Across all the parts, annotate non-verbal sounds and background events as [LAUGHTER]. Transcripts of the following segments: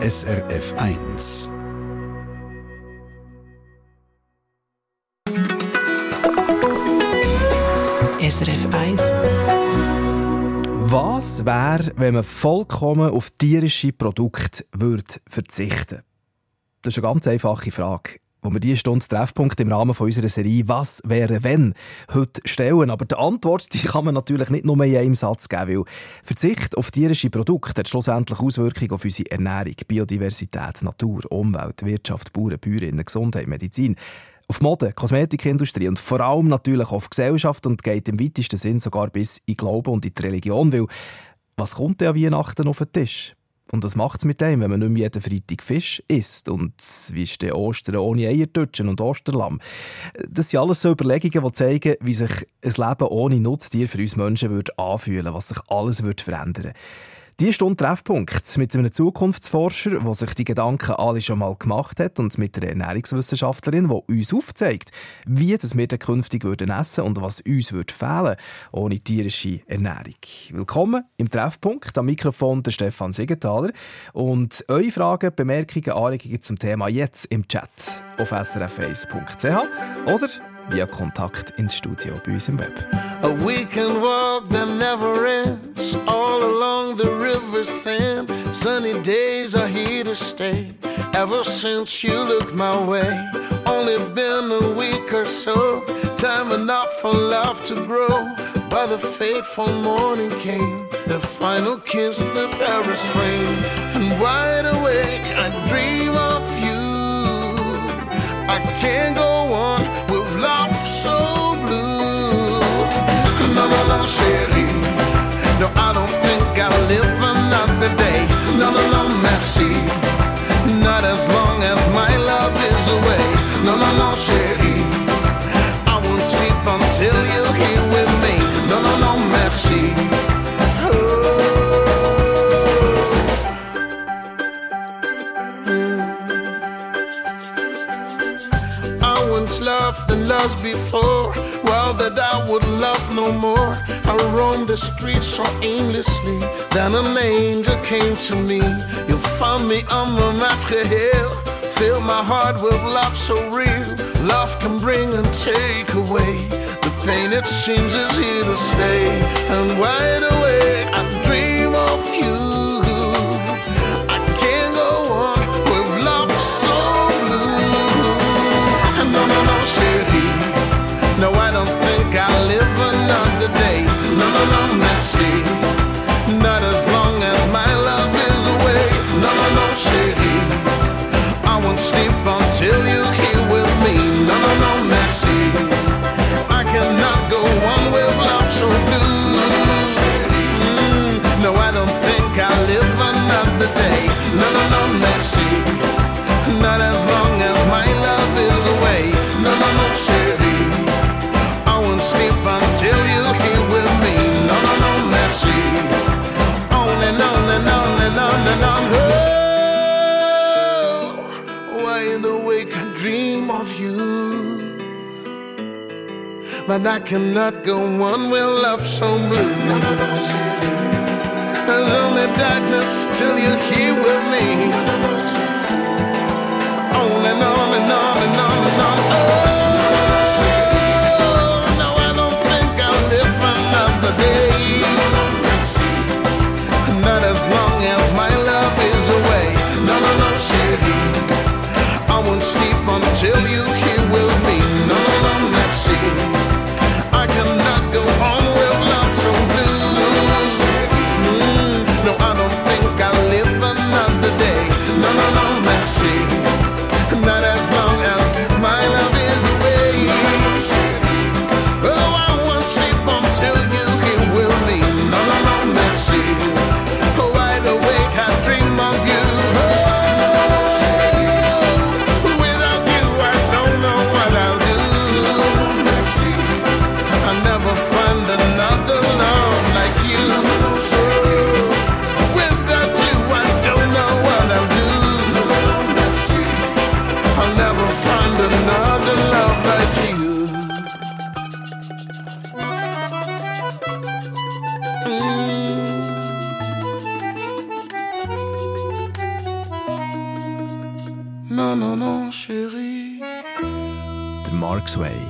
SRF 1. SRF 1. Was wäre, wenn man vollkommen auf tierische Produkte würde verzichten Das ist eine ganz einfache Frage wo wir diese Stunde Treffpunkt im Rahmen unserer Serie «Was wäre wenn?» heute stellen. Aber die Antwort die kann man natürlich nicht nur in einem Satz geben, weil Verzicht auf tierische Produkte hat schlussendlich Auswirkungen auf unsere Ernährung, Biodiversität, Natur, Umwelt, Wirtschaft, Bauern, Bäuerinnen, Gesundheit, Medizin auf Mode, Kosmetikindustrie und vor allem natürlich auf Gesellschaft und geht im weitesten Sinn sogar bis in Glauben und in die Religion, weil was kommt denn an Weihnachten auf den Tisch? Und was macht es mit dem, wenn man nicht mehr jeden Freitag Fisch isst? Und wie ist der Ostern ohne Eiertutschen und Osterlamm? Das sind alles so Überlegungen, die zeigen, wie sich ein Leben ohne Nutztier für uns Menschen würde anfühlen was sich alles würde verändern würde. Die Stunde Treffpunkt mit einem Zukunftsforscher, der sich die Gedanken alle schon mal gemacht hat und mit einer Ernährungswissenschaftlerin, die uns aufzeigt, wie das wir dann künftig würden essen und was uns würde fehlen ohne tierische Ernährung. Willkommen im Treffpunkt. Am Mikrofon der Stefan Siegenthaler. Und eure Fragen, Bemerkungen, Anregungen zum Thema jetzt im Chat auf srf1.ch oder via Kontakt ins Studio bei uns im Web. A weekend walk that never ends, all along the river sand. Sunny days are here to stay. Ever since you looked my way, only been a week or so. Time enough for love to grow. But the fateful morning came, the final kiss, the Paris rain, and wide awake I dream merci. Not as long as my love is away. No, no, no, chérie. I won't sleep until you're here with me. No, no, no, merci. Oh. Hmm. loves before. That I would love no more. I roamed the streets so aimlessly. Then an angel came to me. You found me on the Matre Hill. Fill my heart with love so real. Love can bring and take away. The pain it seems is here to stay. And wide awake, no, no no shitty I won't sleep until you came with me. No no no mercy I cannot go on with love, so blue. Mm, no, I don't think I'll live another day. No, no, no. Dream of you. But I cannot go on with love so blue. There's only darkness till you're here with me. On and on and on and on and on. Oh. No, I don't think I'll live another day. Not as long as my love is away. No, no, no. I won't sleep until you here with me. No, no, no, merci. Sway.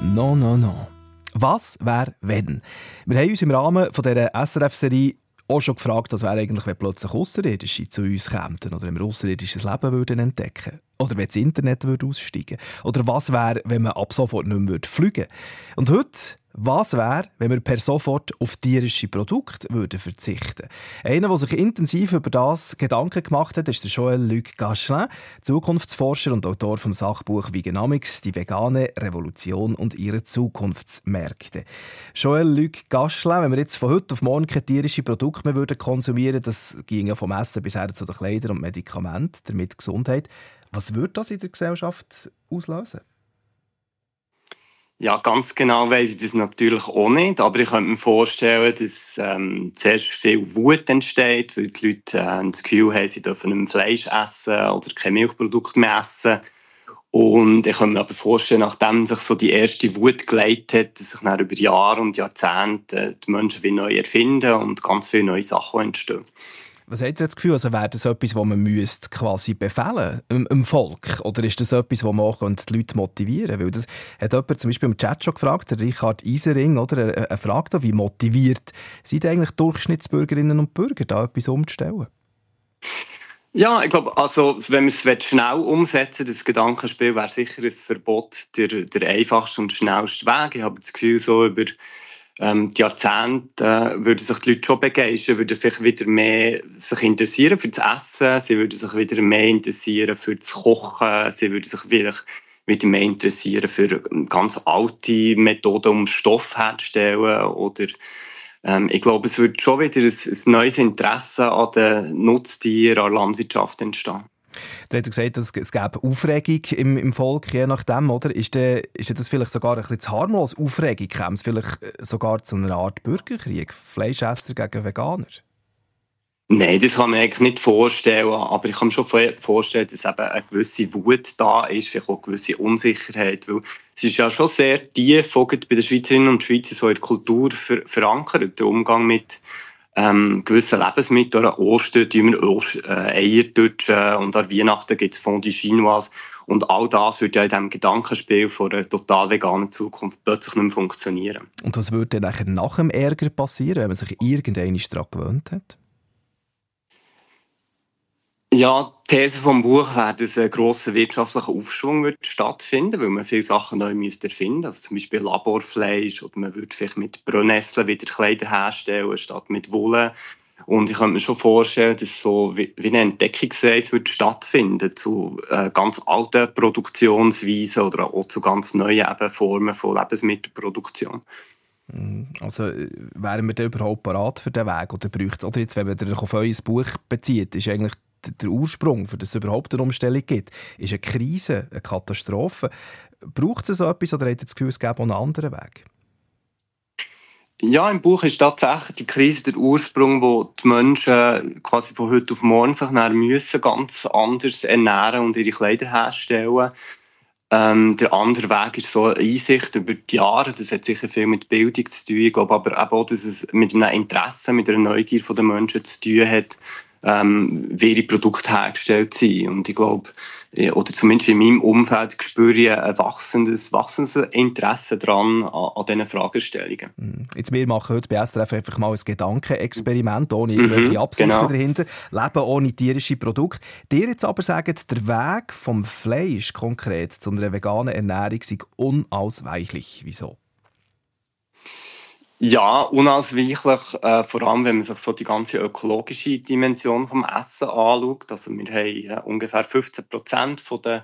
No, no, no. Was wäre, wenn? Wir haben uns im Rahmen dieser SRF-Serie auch schon gefragt, was wäre eigentlich, wenn plötzlich Außerirdische zu uns kämen oder wenn wir außerirdisches Leben würden entdecken oder wenn das Internet würde aussteigen oder was wäre, wenn man ab sofort nicht mehr fliegen würde. Und heute was wäre, wenn wir per sofort auf tierische Produkte würden verzichten Einer, der sich intensiv über das Gedanken gemacht hat, ist Joël-Luc Gachelin, Zukunftsforscher und Autor vom Sachbuch Veganomics, die vegane Revolution und ihre Zukunftsmärkte. Joël-Luc Gachelin, wenn wir jetzt von heute auf morgen keine tierischen Produkte mehr würden konsumieren das ginge vom Essen bis her zu den Kleidern und Medikamenten, damit Gesundheit. Was würde das in der Gesellschaft auslösen? Ja, ganz genau weiß ich das natürlich auch nicht, aber ich könnte mir vorstellen, dass ähm, zuerst viel Wut entsteht, weil die Leute äh, das Gefühl haben, sie dürfen nicht mehr Fleisch essen oder keine Milchprodukte mehr essen. Und ich könnte mir aber vorstellen, nachdem sich so die erste Wut geleitet hat, dass sich dann über Jahre und Jahrzehnte die Menschen wieder neu erfinden und ganz viele neue Sachen entstehen. Was hat ihr das Gefühl? Also wäre das etwas, was man müsste quasi befehlen im, im Volk? Oder ist das etwas, was man auch die Leute motivieren könnte? Weil das hat jemand zum Beispiel im Chat schon gefragt, der Richard Isering, oder? Er, er fragt auch, wie motiviert sind eigentlich Durchschnittsbürgerinnen und Bürger, da etwas umzustellen? Ja, ich glaube, also, wenn wir es schnell umsetzen das Gedankenspiel wäre sicher ein Verbot der, der einfachste und schnellste Weg. Ich habe das Gefühl, so über ähm, die Jahrzehnte äh, würden sich die Leute schon begeistern, würden vielleicht wieder mehr sich interessieren für das Essen, sie würden sich wieder mehr interessieren für das Kochen, sie würden sich wieder, wieder mehr interessieren für ganz alte Methoden, um Stoff herzustellen oder ähm, ich glaube, es wird schon wieder ein, ein neues Interesse an den Nutztieren, an Landwirtschaft entstehen. Du hast gesagt, es, es gäbe Aufregung im, im Volk, je nachdem, oder? Ist, de, ist das vielleicht sogar ein bisschen zu harmlos? Aufregung käme es vielleicht äh, sogar zu einer Art Bürgerkrieg? Fleischesser gegen Veganer? Nein, das kann man eigentlich nicht vorstellen. Aber ich kann mir schon vorstellen, dass eben eine gewisse Wut da ist, vielleicht auch eine gewisse Unsicherheit. Weil es ist ja schon sehr tief bei den Schweizerinnen und Schweizern so in der Kultur verankert, der Umgang mit ähm, gewisse Lebensmittel. An Ostern tun wir Ost äh, Eier dutschen und an Weihnachten gibt es Fondue Chinoise. Und all das würde ja in diesem Gedankenspiel von einer total veganen Zukunft plötzlich nicht mehr funktionieren. Und was würde dann nach dem Ärger passieren, wenn man sich irgendeine daran gewöhnt hat? Ja, die These vom Buch wäre, dass ein grosser wirtschaftlicher Aufschwung wird stattfinden weil man viele Sachen neu müsste erfinden also zum Beispiel Laborfleisch oder man würde vielleicht mit Brennnesseln wieder Kleider herstellen statt mit Wolle. Und ich könnte mir schon vorstellen, dass so wie eine Entdeckungsreise wird stattfinden zu äh, ganz alten Produktionsweisen oder auch zu ganz neuen Formen von Lebensmittelproduktion. Mhm. Also äh, wären wir da überhaupt parat für den Weg? Oder braucht es, oder jetzt, wenn man auf euer Buch bezieht, ist eigentlich der Ursprung, für das es überhaupt eine Umstellung gibt, ist eine Krise, eine Katastrophe. Braucht es so etwas oder hat ihr das Gefühl, es gäbe einen anderen Weg? Ja, im Buch ist tatsächlich die Krise der Ursprung, wo die Menschen quasi von heute auf morgen sich müssen ganz anders ernähren und ihre Kleider herstellen. Ähm, der andere Weg ist so eine Einsicht über die Jahre. Das hat sicher viel mit Bildung zu tun. Ich glaube aber auch, dass es mit einem Interesse, mit einer Neugier der Menschen zu tun hat, ähm, wie ihre Produkte hergestellt sind. Und ich glaube, äh, oder zumindest in meinem Umfeld spüre ich ein wachsendes, wachsendes Interesse daran, an, an diesen Fragestellungen. Mhm. Jetzt, wir machen heute bei SRF einfach mal ein Gedankenexperiment, ohne irgendwelche mhm, Absichten genau. dahinter. Leben ohne tierische Produkte. Dir jetzt aber sagen, der Weg vom Fleisch konkret zu einer veganen Ernährung sei unausweichlich. Wieso? Ja, unausweichlich, äh, vor allem wenn man sich so die ganze ökologische Dimension vom Essen anschaut. Also wir haben äh, ungefähr 15 Prozent von den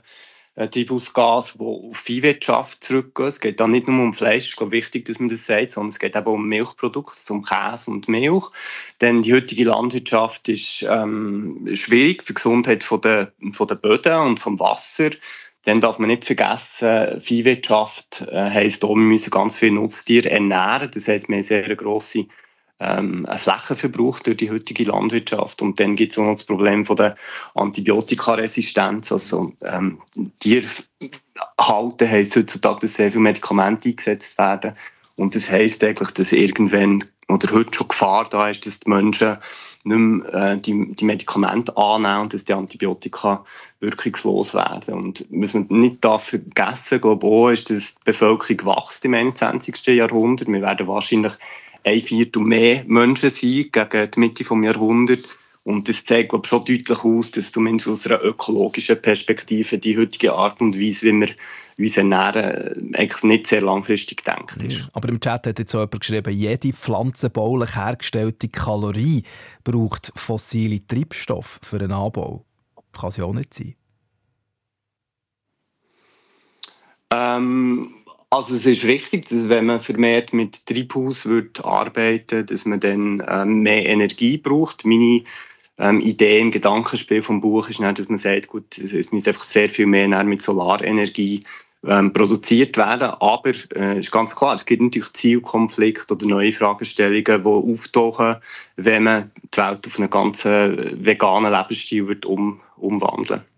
äh, Treibhausgas, die auf Viehwirtschaft zurückgehen. Es geht da nicht nur um Fleisch, es ist wichtig, dass man das sagt, sondern es geht eben um Milchprodukte, um Käse und Milch. Denn die heutige Landwirtschaft ist ähm, schwierig für die Gesundheit von der, von der Böden und vom Wasser. Dann darf man nicht vergessen, Viehwirtschaft äh, heisst auch, wir müssen ganz viele Nutztiere ernähren. Das heisst, wir haben sehr grosse ähm, Flächenverbrauch durch die heutige Landwirtschaft. Und dann gibt es auch noch das Problem von der Antibiotikaresistenz. Also ähm, Tierhalten heisst heutzutage, dass sehr viele Medikamente eingesetzt werden. Und das heisst eigentlich, dass irgendwann oder heute schon Gefahr da ist, dass die Menschen nicht mehr äh, die, die Medikamente annehmen und dass die Antibiotika wirkungslos werden. Und was man nicht darf vergessen auch, ist, dass die Bevölkerung wächst im 21. Jahrhundert. Wir werden wahrscheinlich ein Viertel mehr Menschen sein gegen die Mitte des Jahrhunderts. Und das zeigt, glaube ich, schon deutlich aus, dass zumindest aus einer ökologischen Perspektive die heutige Art und Weise, wie wir uns ernähren, eigentlich nicht sehr langfristig gedacht ist. Mhm. Aber im Chat hat jetzt auch jemand geschrieben, jede pflanzenbaulich hergestellte Kalorie braucht fossile Treibstoffe für einen Anbau. Kann es ja auch nicht sein. Ähm, also es ist richtig, dass wenn man vermehrt mit Treibhaus wird arbeiten, dass man dann ähm, mehr Energie braucht. Meine ähm, Idee im Gedankenspiel vom Buch ist dass man sagt, gut, es müsste einfach sehr viel mehr mit Solarenergie ähm, produziert werden. Aber es äh, ist ganz klar, es gibt natürlich Zielkonflikte oder neue Fragestellungen, die auftauchen, wenn man die Welt auf einen ganz veganen Lebensstil wird um, umwandeln Mhm.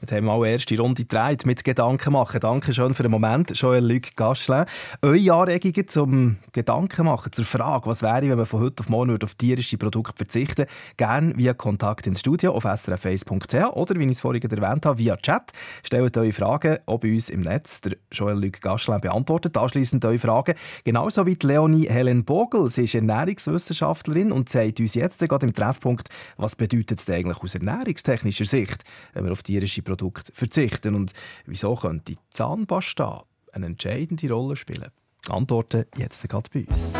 Jetzt haben wir auch erste Runde gedreht mit Gedanken machen. Danke schön für den Moment, Joël-Luc Gaschlin. Eure Anregungen zum Gedanken machen, zur Frage, was wäre, wenn man von heute auf morgen auf tierische Produkte verzichten würde, gerne via Kontakt ins Studio auf srface.ch oder, wie ich es vorhin erwähnt habe, via Chat. Stellt eure Fragen auch bei uns im Netz. Der Joël-Luc Gaschlin beantwortet anschliessend eure Fragen. Genauso wie die Leonie Helen Bogel. Sie ist Ernährungswissenschaftlerin und zeigt uns jetzt gerade im Treffpunkt, was bedeutet es eigentlich aus ernährungstechnischer Sicht, wenn wir auf tierische Produkte verzichten und wieso könnte Zahnpasta eine entscheidende Rolle spielen? Antworten jetzt gerade bei uns.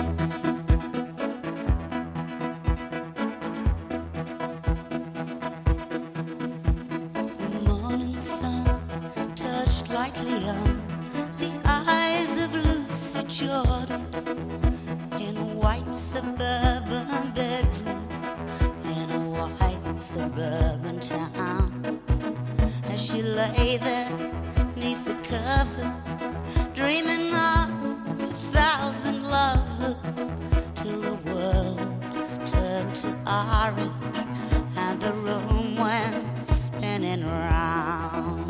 lay there neath the covers, dreaming of a thousand lovers till the world turned to orange and the room went spinning round.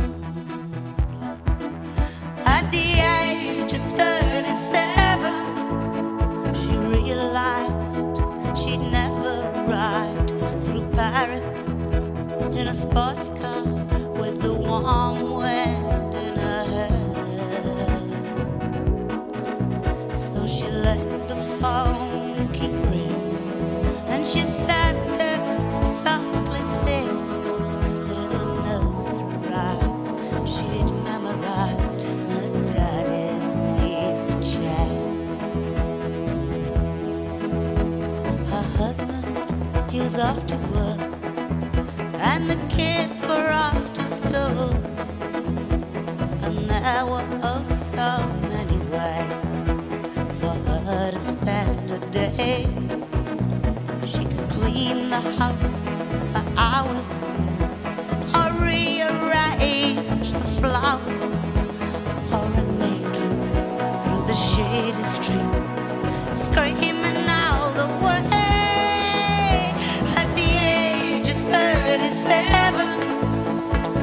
At the age of 37, she realized she'd never ride through Paris in a sports car. seven,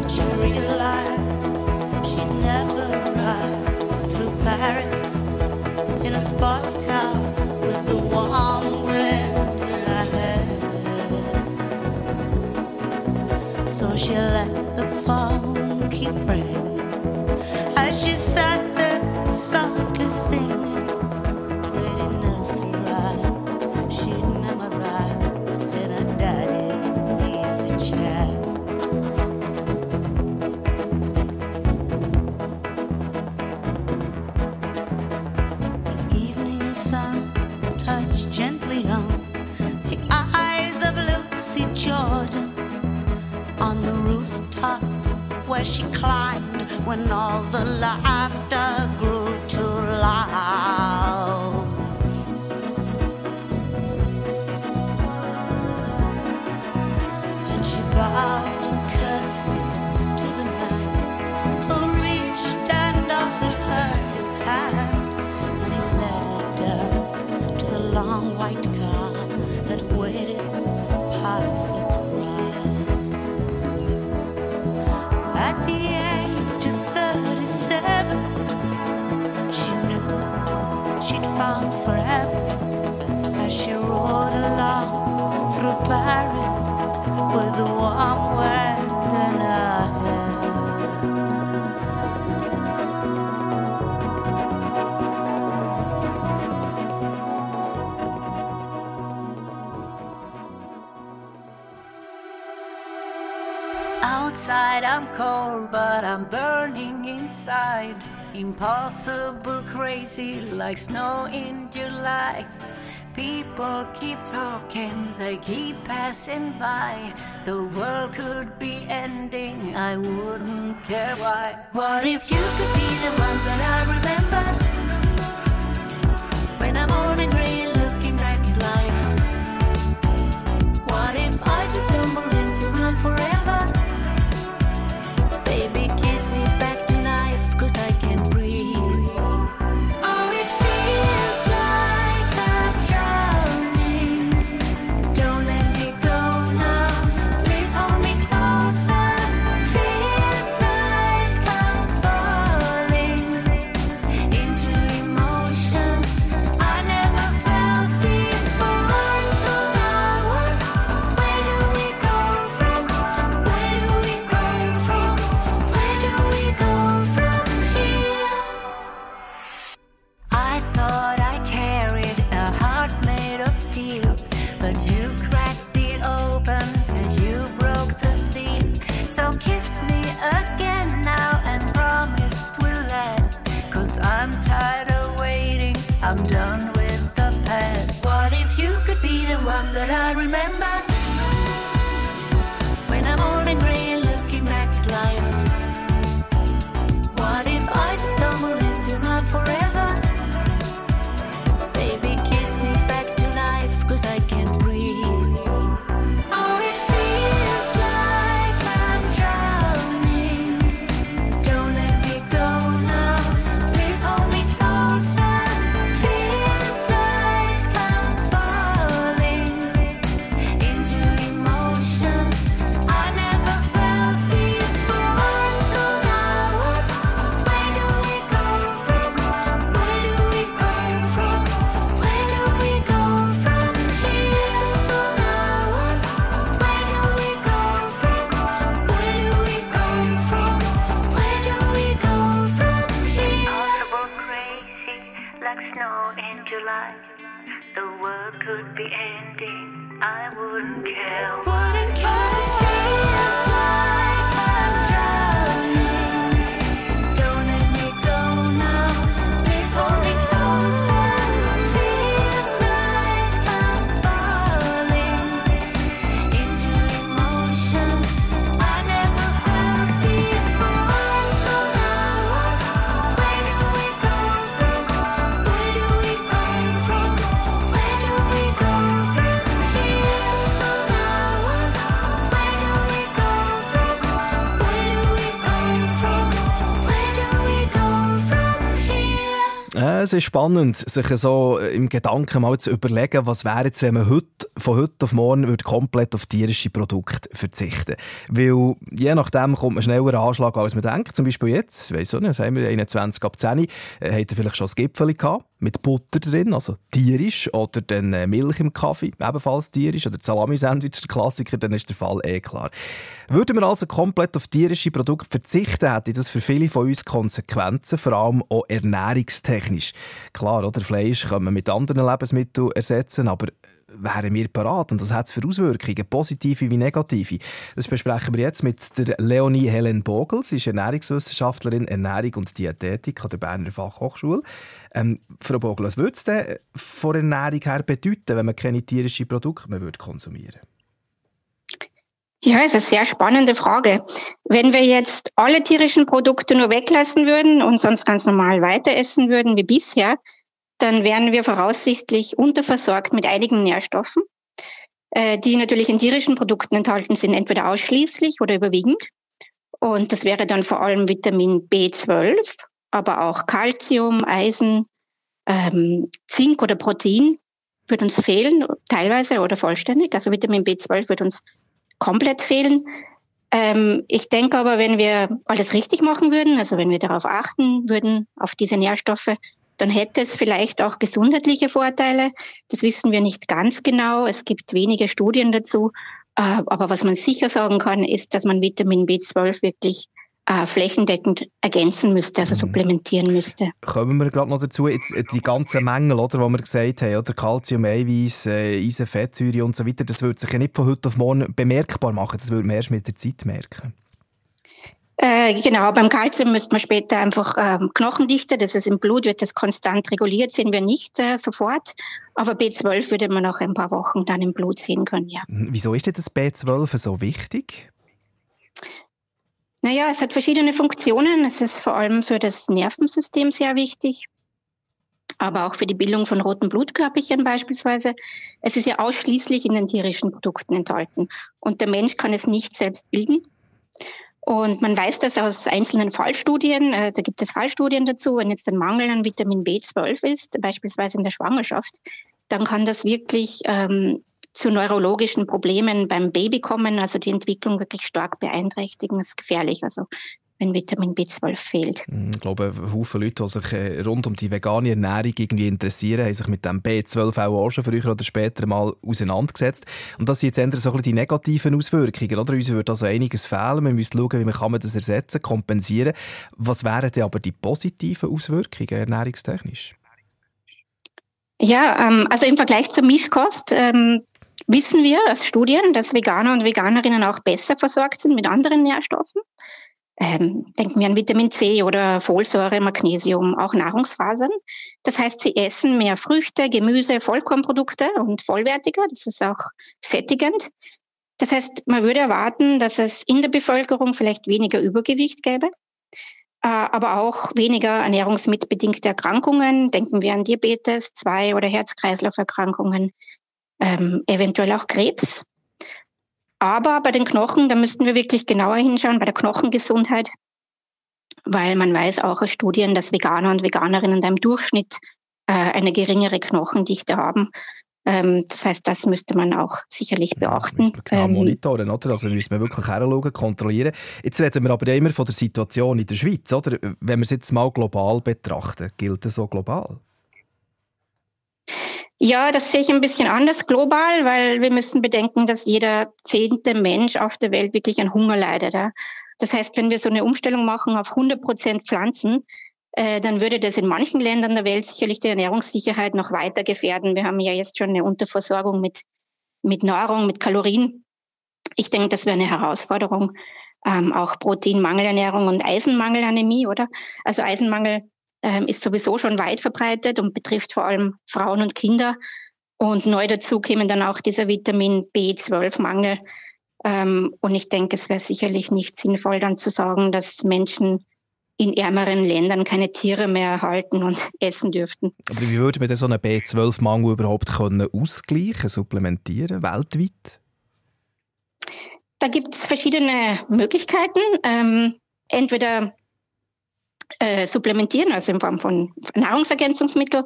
she realized she'd never ride through Paris in a sports car with the warm wind in her hair. So she let the phone keep ringing. when all the laughter grew too loud. Outside I'm cold, but I'm burning inside. Impossible crazy like snow in July. People keep talking, they keep passing by. The world could be ending, I wouldn't care why. What if you could be the one that I remember? Es ist spannend, sich so im Gedanken mal zu überlegen, was wäre jetzt, wenn man heute, von heute auf morgen würde komplett auf tierische Produkte verzichten Weil je nachdem kommt man schneller an Anschlag, als man denkt. Zum Beispiel jetzt, weiss auch nicht, haben wir, 21 ab 10, äh, habt vielleicht schon das Gipfel gehabt, mit Butter drin, also tierisch, oder dann äh, Milch im Kaffee, ebenfalls tierisch, oder Salami-Sandwich, der Klassiker, dann ist der Fall eh klar. Würden wir also komplett auf tierische Produkte verzichten, hätte das für viele von uns Konsequenzen, vor allem auch ernährungstechnisch. Klar, oder Fleisch kann man mit anderen Lebensmitteln ersetzen, aber wären wir parat und das hat es für Auswirkungen, positive wie negative. Das besprechen wir jetzt mit der Leonie Helen Bogel. Sie ist Ernährungswissenschaftlerin, Ernährung und Diätetik an der Berner Fachhochschule. Ähm, Frau Bogel, was würde es denn von Ernährung her bedeuten, wenn man keine tierischen Produkte mehr würde Ja, ist eine sehr spannende Frage. Wenn wir jetzt alle tierischen Produkte nur weglassen würden und sonst ganz normal weiter essen würden wie bisher, dann wären wir voraussichtlich unterversorgt mit einigen Nährstoffen, äh, die natürlich in tierischen Produkten enthalten sind, entweder ausschließlich oder überwiegend. Und das wäre dann vor allem Vitamin B12, aber auch Calcium, Eisen, ähm, Zink oder Protein wird uns fehlen, teilweise oder vollständig. Also Vitamin B12 wird uns komplett fehlen. Ähm, ich denke aber, wenn wir alles richtig machen würden, also wenn wir darauf achten würden, auf diese Nährstoffe, dann hätte es vielleicht auch gesundheitliche Vorteile. Das wissen wir nicht ganz genau. Es gibt wenige Studien dazu. Äh, aber was man sicher sagen kann, ist, dass man Vitamin B12 wirklich äh, flächendeckend ergänzen müsste, also supplementieren müsste. Kommen wir gerade noch dazu, jetzt äh, die ganzen Mängel, oder, die wir gesagt haben, oder Calcium, Eiweiß, äh, Eisen, Fettsäure und so weiter, das würde sich ja nicht von heute auf morgen bemerkbar machen, das würde man erst mit der Zeit merken. Äh, genau, beim Kalzium müsste man später einfach ähm, Knochendichte, das ist im Blut, wird das konstant reguliert, sehen wir nicht äh, sofort. Aber B12 würde man nach ein paar Wochen dann im Blut sehen können, ja. Mhm. Wieso ist denn das B12 so wichtig? Naja, es hat verschiedene Funktionen. Es ist vor allem für das Nervensystem sehr wichtig, aber auch für die Bildung von roten Blutkörperchen beispielsweise. Es ist ja ausschließlich in den tierischen Produkten enthalten und der Mensch kann es nicht selbst bilden. Und man weiß das aus einzelnen Fallstudien, äh, da gibt es Fallstudien dazu, wenn jetzt ein Mangel an Vitamin B12 ist, beispielsweise in der Schwangerschaft, dann kann das wirklich ähm, zu neurologischen Problemen beim Baby kommen, also die Entwicklung wirklich stark beeinträchtigen. Das ist gefährlich, also wenn Vitamin B12 fehlt. Hm, Ich glaube, Haufen Leute, die sich äh, rund um die vegane Ernährung irgendwie interessieren, haben sich mit dem B12 auch, schon früher oder später mal auseinandergesetzt. Und das sind jetzt eher so ein bisschen die negativen Auswirkungen. Oder? Uns würde also einiges fehlen. Man müsste schauen, wie man kann das ersetzen, kompensieren. Was wären denn aber die positiven Auswirkungen ernährungstechnisch? Ja, ähm, also im Vergleich zur Misskost ähm, wissen wir aus Studien, dass Veganer und Veganerinnen auch besser versorgt sind mit anderen Nährstoffen. Ähm, denken wir an Vitamin C oder Folsäure, Magnesium, auch Nahrungsfasern. Das heißt, sie essen mehr Früchte, Gemüse, Vollkornprodukte und vollwertiger. Das ist auch sättigend. Das heißt, man würde erwarten, dass es in der Bevölkerung vielleicht weniger Übergewicht gäbe, äh, aber auch weniger ernährungsmitbedingte Erkrankungen. Denken wir an Diabetes, zwei oder Herz-Kreislauf-Erkrankungen, ähm, eventuell auch Krebs. Aber bei den Knochen, da müssten wir wirklich genauer hinschauen, bei der Knochengesundheit, weil man weiß auch aus Studien, dass Veganer und Veganerinnen da im Durchschnitt äh, eine geringere Knochendichte haben. Ähm, das heißt, das müsste man auch sicherlich beachten. Müssen wir genau Ähm, monitoren, oder? Also müssen wir wirklich heranschauen, kontrollieren. Jetzt reden wir aber immer von der Situation in der Schweiz, oder? Wenn wir es jetzt mal global betrachten, gilt das so global? Ja, das sehe ich ein bisschen anders global, weil wir müssen bedenken, dass jeder zehnte Mensch auf der Welt wirklich an Hunger leidet. Das heißt, wenn wir so eine Umstellung machen auf 100 Prozent Pflanzen, äh, dann würde das in manchen Ländern der Welt sicherlich die Ernährungssicherheit noch weiter gefährden. Wir haben ja jetzt schon eine Unterversorgung mit, mit Nahrung, mit Kalorien. Ich denke, das wäre eine Herausforderung. Ähm, auch Proteinmangelernährung und Eisenmangelanämie, oder? Also Eisenmangel ist sowieso schon weit verbreitet und betrifft vor allem Frauen und Kinder. Und neu dazu kämen dann auch dieser Vitamin B12-Mangel. Ähm, und ich denke, es wäre sicherlich nicht sinnvoll, dann zu sagen, dass Menschen in ärmeren Ländern keine Tiere mehr erhalten und [LAUGHS] essen dürften. Aber wie würde man denn so einen B12-Mangel überhaupt können ausgleichen, supplementieren, weltweit? Da gibt es verschiedene Möglichkeiten. Ähm, entweder äh, supplementieren, also in Form von Nahrungsergänzungsmittel.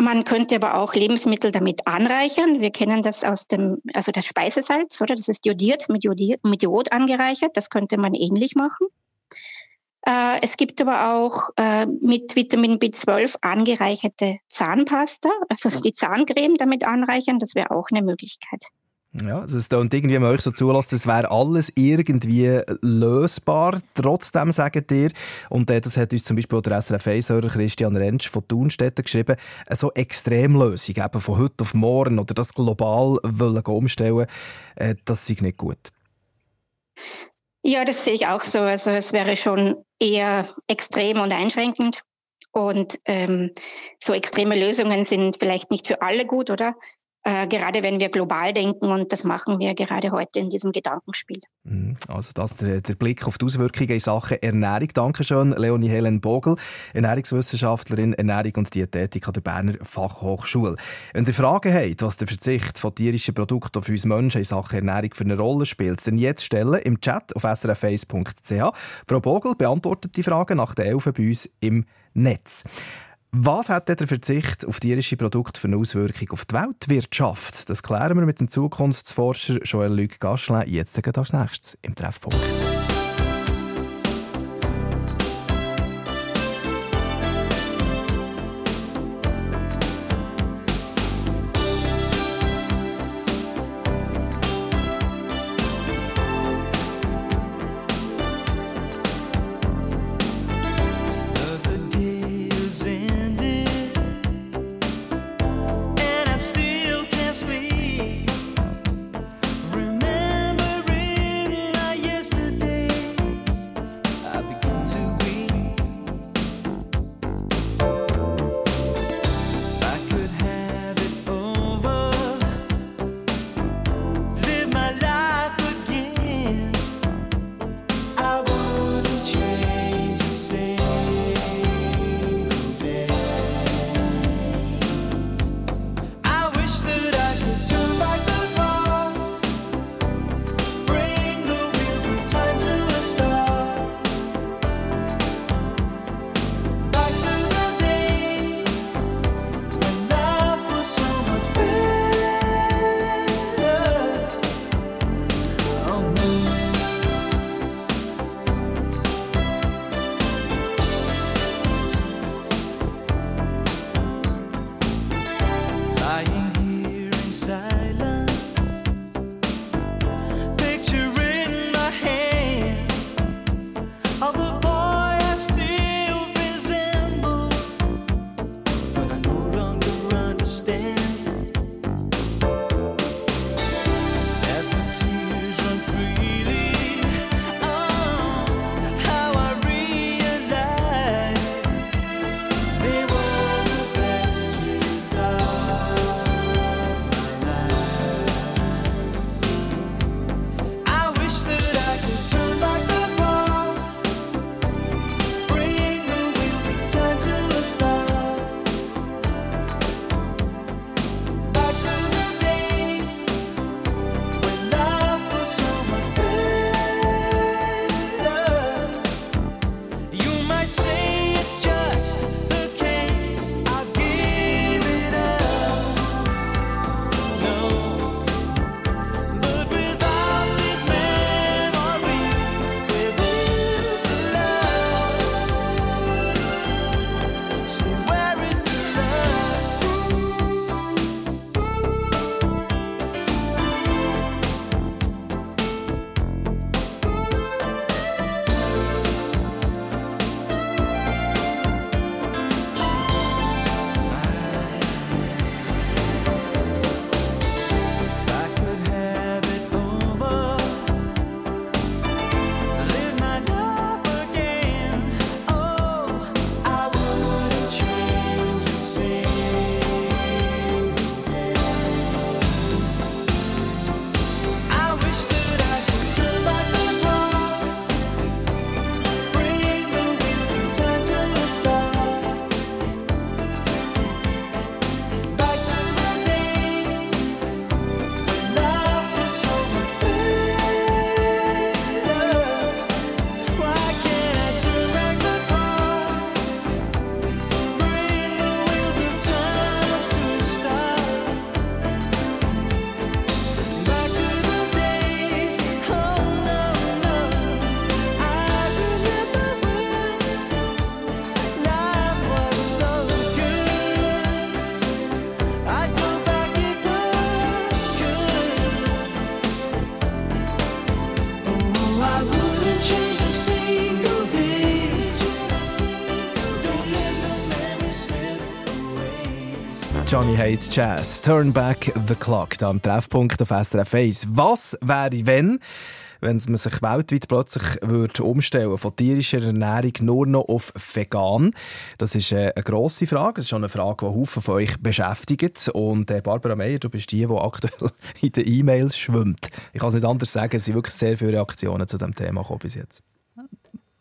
Man könnte aber auch Lebensmittel damit anreichern. Wir kennen das aus dem, also das Speisesalz, oder? Das ist jodiert, mit, Jodier, mit Jod angereichert. Das könnte man ähnlich machen. Äh, es gibt aber auch äh, mit Vitamin B12 angereicherte Zahnpasta, also die Zahncreme damit anreichern. Das wäre auch eine Möglichkeit. Ja, also es klingt irgendwie, wenn man euch so zulässt, das wäre alles irgendwie lösbar. Trotzdem sagt ihr, und äh, das hat uns zum Beispiel auch der SRF-Hörer Christian Rentsch von Thunstetten geschrieben, eine so Extremlösung, eben von heute auf morgen oder das global wollen umstellen, äh, das ist nicht gut. Ja, das sehe ich auch so. Also es wäre schon eher extrem und einschränkend. Und ähm, so extreme Lösungen sind vielleicht nicht für alle gut, oder? Äh, gerade wenn wir global denken und das machen wir gerade heute in diesem Gedankenspiel. Mhm. Also das der, der Blick auf die Auswirkungen in Sachen Ernährung. Dankeschön, Leonie Helen Bogel, Ernährungswissenschaftlerin, Ernährung und Diätetik an der Berner Fachhochschule. Wenn ihr Fragen habt, was der Verzicht von tierischen Produkten auf uns Menschen in Sachen Ernährung für eine Rolle spielt, dann jetzt stellen im Chat auf srf1.ch. Frau Bogel beantwortet die Fragen nach der Elfen bei uns im Netz. Was hat der Verzicht auf tierische Produkte für eine Auswirkung auf die Weltwirtschaft? Das klären wir mit dem Zukunftsforscher Joël-Luc Gachelin jetzt als nächstes im Treffpunkt. Johnny Hates Jazz. Turn back the clock. Da am Treffpunkt auf SRF 1. Was wäre, wenn, wenn man sich weltweit plötzlich würde umstellen von tierischer Ernährung nur noch auf vegan? Das ist äh, eine grosse Frage. Das ist schon eine Frage, die Haufen von euch beschäftigt. Und äh, Barbara Meyer, du bist die, die aktuell [LAUGHS] in den E-Mails schwimmt. Ich kann es nicht anders sagen, es sind wirklich sehr viele Reaktionen zu diesem Thema gekommen bis jetzt.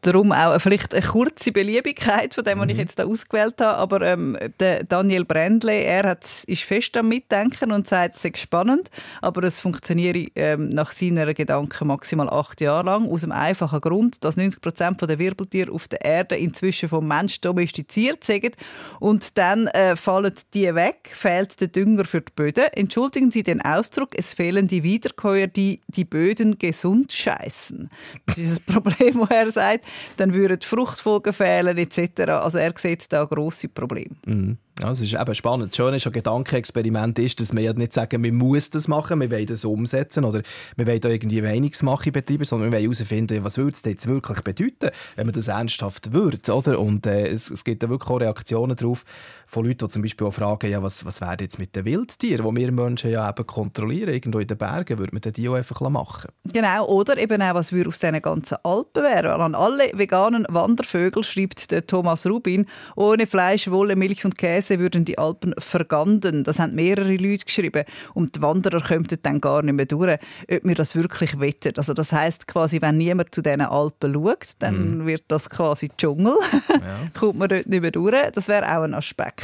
Darum auch vielleicht eine kurze Beliebigkeit von dem, was ich Mhm. jetzt da ausgewählt habe. Aber ähm, der Daniel Brändle, er hat, ist fest am Mitdenken und sagt, es sei spannend, aber es funktioniere ähm, nach seiner Gedanken maximal acht Jahre lang. Aus dem einfachen Grund, dass 90 Prozent der Wirbeltiere auf der Erde inzwischen vom Mensch domestiziert sind. Und dann äh, fallen die weg, fehlt der Dünger für die Böden. Entschuldigen Sie den Ausdruck, es fehlen die Wiederkäuer, die die Böden gesund scheißen. Das ist das [LAUGHS] Problem, wo er sagt. Dann würden die Fruchtfolgen fehlen etc. Also er sieht da grosse Probleme. Mhm. Ja, es ist eben spannend. Das Schöne an Gedankenexperiment ist, dass wir ja nicht sagen, wir muss das machen, wir wollen das umsetzen oder wir wollen da irgendwie Meinungsmache betreiben, sondern wir wollen herausfinden, was würde es jetzt wirklich bedeuten, wenn man das ernsthaft würde, oder? Und äh, es, es gibt da wirklich auch Reaktionen darauf von Leuten, die zum Beispiel auch fragen, ja, was, was wäre jetzt mit den Wildtieren, die wir Menschen ja eben kontrollieren, irgendwo in den Bergen, würde man die auch einfach machen Genau, oder eben auch, was würde aus diesen ganzen Alpen werden. An alle veganen Wandervögel schreibt der Thomas Rubin, ohne Fleisch, Wolle, Milch und Käse würden die Alpen verganden. Das haben mehrere Leute geschrieben. Und die Wanderer könnten dann gar nicht mehr durch, ob wir das wirklich wetten. Also das heißt quasi, wenn niemand zu diesen Alpen schaut, dann wird das quasi Dschungel. [LAUGHS] Kommt man dort nicht mehr durch. Das wäre auch ein Aspekt.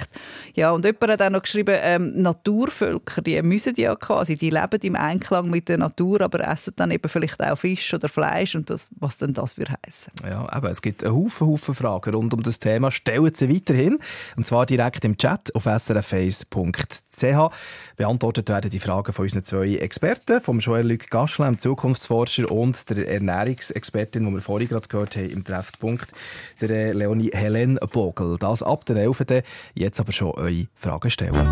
Ja, und jemand hat auch noch geschrieben, ähm, Naturvölker, die müssen ja quasi, die leben im Einklang mit der Natur, aber essen dann eben vielleicht auch Fisch oder Fleisch und das, was denn das würde heißen. Ja, aber es gibt einen Haufen, Haufen Fragen rund um das Thema. Stellen Sie weiterhin. Und zwar direkt im Chat auf srface.ch. Beantwortet werden die Fragen von unseren zwei Experten, vom Joël-Luc Gaschle, dem Zukunftsforscher, und der Ernährungsexpertin, die wir vorhin gerade gehört haben im Treffpunkt, der äh, Leonie Helen Bogel. Das ab der 11. Jetzt aber schon eure Fragen stellen.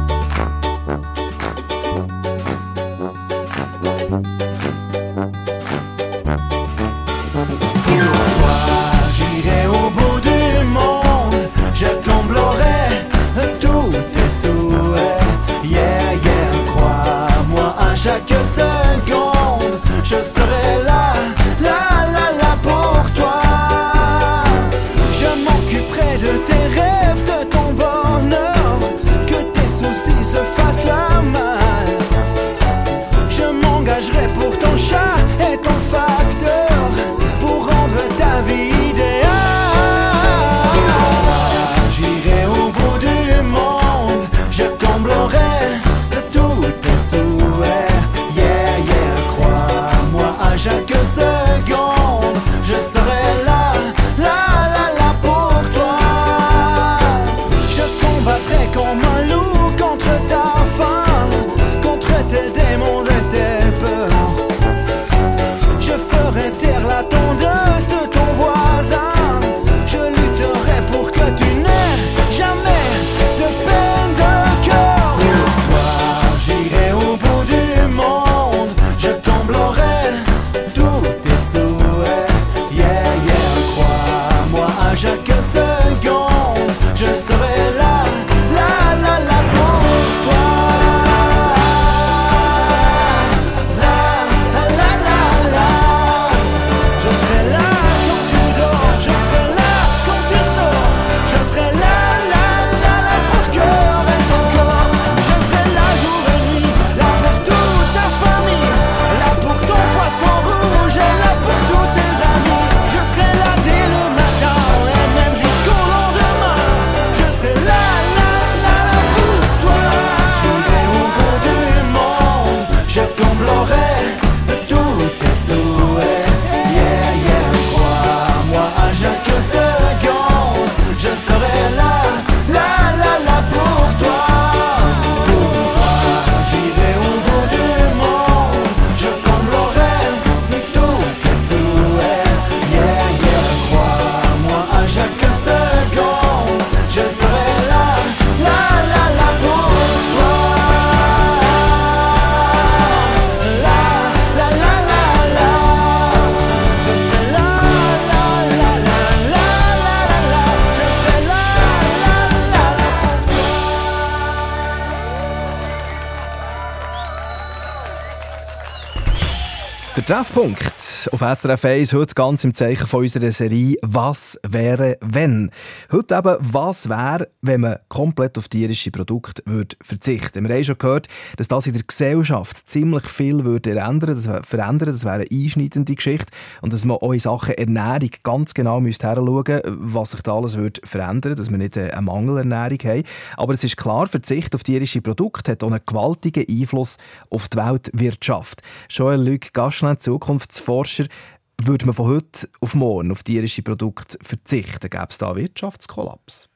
Der Treffpunkt auf SRF 1 heute ganz im Zeichen von unserer Serie «Was wäre, wenn?». Heute eben «Was wäre, wenn man komplett auf tierische Produkte würde verzichten Wir haben schon gehört, dass das in der Gesellschaft ziemlich viel würde ändern, das verändern Das wäre eine einschneidende Geschichte. Und dass man auch in Sachen Ernährung ganz genau müsste hinschauen was sich da alles würde verändern dass wir nicht äh, eine Mangelernährung haben. Aber es ist klar, Verzicht auf tierische Produkte hat auch einen gewaltigen Einfluss auf die Weltwirtschaft. Joel Luc Gaschlin, Zukunftsforscher, würde man von heute auf morgen auf tierische Produkte verzichten, gäbe es da einen Wirtschaftskollaps?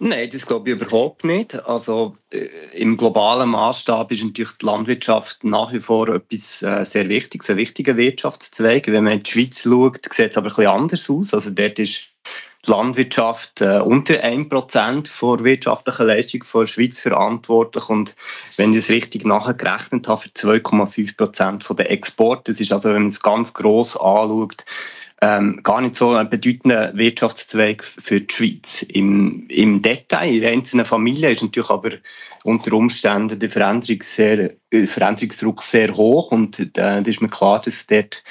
Nein, das glaube ich überhaupt nicht. Also äh, im globalen Maßstab ist natürlich die Landwirtschaft nach wie vor etwas äh, sehr Wichtiges, ein wichtiger Wirtschaftszweig. Wenn man in die Schweiz schaut, sieht es aber ein bisschen anders aus. Also dort ist Landwirtschaft äh, unter 1% der wirtschaftlichen Leistung der Schweiz verantwortlich und wenn ich es richtig nachgerechnet habe, für 2,5% der Exporte. Das ist also, wenn man es ganz gross anschaut, ähm, gar nicht so ein bedeutender Wirtschaftszweig für die Schweiz. Im, im Detail, in einzelnen Familien ist natürlich aber unter Umständen der Veränderungs sehr, äh, Veränderungsdruck sehr hoch und äh, da ist mir klar, dass dort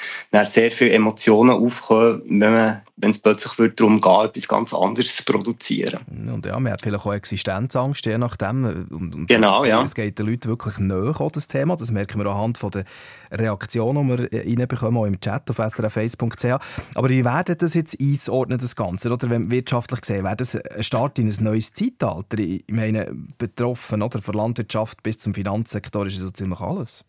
sehr viele Emotionen aufkommen, wenn, man, wenn es plötzlich wird darum geht, etwas ganz anderes zu produzieren. Und ja, man hat vielleicht auch Existenzangst, je nachdem. Und, und Genau, es, geht- ja. Es geht den Leuten wirklich näher, auch das Thema. Das merken wir anhand von der Reaktionen, die wir äh, reinbekommen, auch im Chat auf srf1.ch. Aber wie wäre das jetzt einzuordnen, das Ganze? Oder wenn wirtschaftlich gesehen, wäre das ein Start in ein neues Zeitalter? Ich meine, betroffen oder von Landwirtschaft bis zum Finanzsektor ist so ziemlich alles.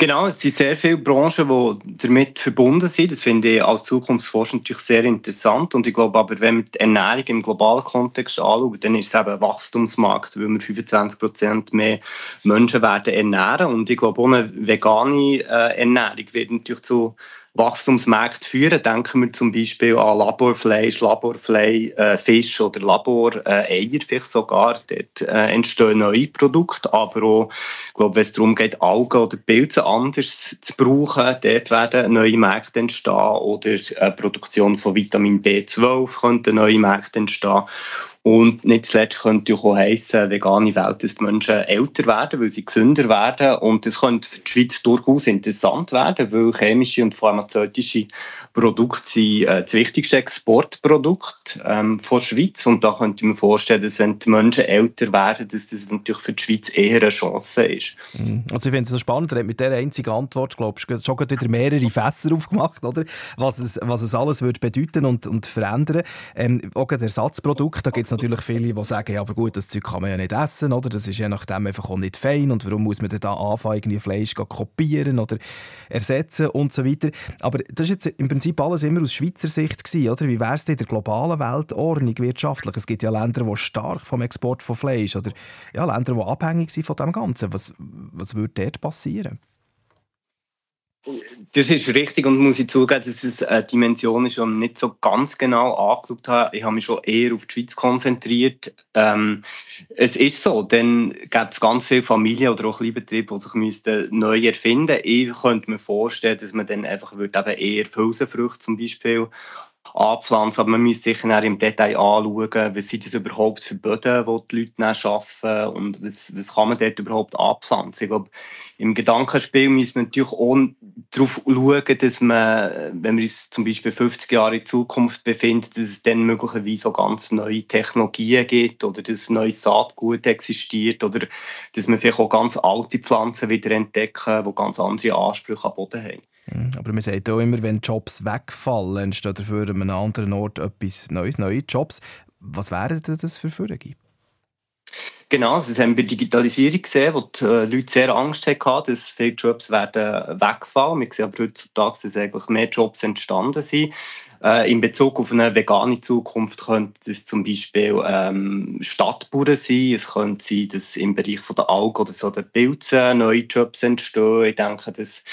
Genau, es sind sehr viele Branchen, die damit verbunden sind. Das finde ich als Zukunftsforscher natürlich sehr interessant. Und ich glaube aber, wenn man die Ernährung im globalen Kontext anschaut, dann ist es eben ein Wachstumsmarkt, weil wir 25 Prozent mehr Menschen werden ernähren. Und ich glaube, eine vegane äh, Ernährung wird natürlich zu Wachstumsmärkte führen. Denken wir zum Beispiel an Laborfleisch, Laborfleisch, äh, Fisch oder Laboreier äh, vielleicht sogar. Dort äh, entstehen neue Produkte, aber auch, ich glaube, wenn es darum geht, Algen oder Pilze anders zu brauchen, dort werden neue Märkte entstehen oder Produktion von Vitamin B12 könnte neue Märkte entstehen. Und nicht zuletzt könnte auch heissen, vegane Welt, dass die Menschen älter werden, weil sie gesünder werden. Und das könnte für die Schweiz durchaus interessant werden, weil chemische und pharmazeutische Produkte sind äh, das wichtigste Exportprodukt ähm, der Schweiz. Und da könnte ich mir vorstellen, dass wenn die Menschen älter werden, dass das natürlich für die Schweiz eher eine Chance ist. Also ich finde es so spannend, er hat mit dieser einzigen Antwort, glaube ich, schon wieder mehrere Fässer aufgemacht, oder? Was es, was es alles würde bedeuten und, und verändern. Ähm, auch gerade Ersatzprodukte, da gibt es natürlich viele, die sagen, ja, aber gut, das Zeug kann man ja nicht essen, oder? Das ist je nachdem einfach auch nicht fein und warum muss man denn da anfangen, irgendwie Fleisch kopieren oder ersetzen und so weiter. Aber das ist jetzt im Prinzip alles immer aus Schweizer Sicht gewesen, oder? Wie wäre es in der globalen Weltordnung wirtschaftlich? Es gibt ja Länder, die stark vom Export von Fleisch oder ja, Länder, die abhängig sind von dem Ganzen. Was, was würde dort passieren? Das ist richtig und muss ich zugeben, dass es eine Dimension ist, die ich nicht so ganz genau angeschaut habe. Ich habe mich schon eher auf die Schweiz konzentriert. Ähm, es ist so, dann gibt es ganz viele Familien oder auch Kleinbetriebe, die sich müssten neu erfinden müssten. Ich könnte mir vorstellen, dass man dann einfach würde eben eher Hülsenfrüchte zum Beispiel anpflanzen. Aber man müsste dann im Detail anschauen, was sind das überhaupt für Böden, die die Leute arbeiten und was, was kann man dort überhaupt anpflanzen. Ich glaube, im Gedankenspiel muss man natürlich auch darauf schauen, dass man, wenn wir uns zum Beispiel 50 Jahre in Zukunft befinden, dass es dann möglicherweise auch ganz neue Technologien gibt oder dass neues Saatgut existiert oder dass man vielleicht auch ganz alte Pflanzen wieder entdecken, die ganz andere Ansprüche am Boden haben. Mhm. Aber man sagt auch immer, wenn Jobs wegfallen, entsteht dafür an einem anderen Ort etwas Neues, neue Jobs. Was wären das für Führungen? Genau, das haben wir Digitalisierung gesehen, wo die äh, Leute sehr Angst hatten, dass viele Jobs werden wegfallen. Wir sehen aber heutzutage, dass eigentlich mehr Jobs entstanden sind. Äh, in Bezug auf eine vegane Zukunft könnte es zum Beispiel ähm, Stadtbauern sein. Es könnte sein, dass im Bereich von der Algen oder von der Pilze neue Jobs entstehen. Ich denke, dass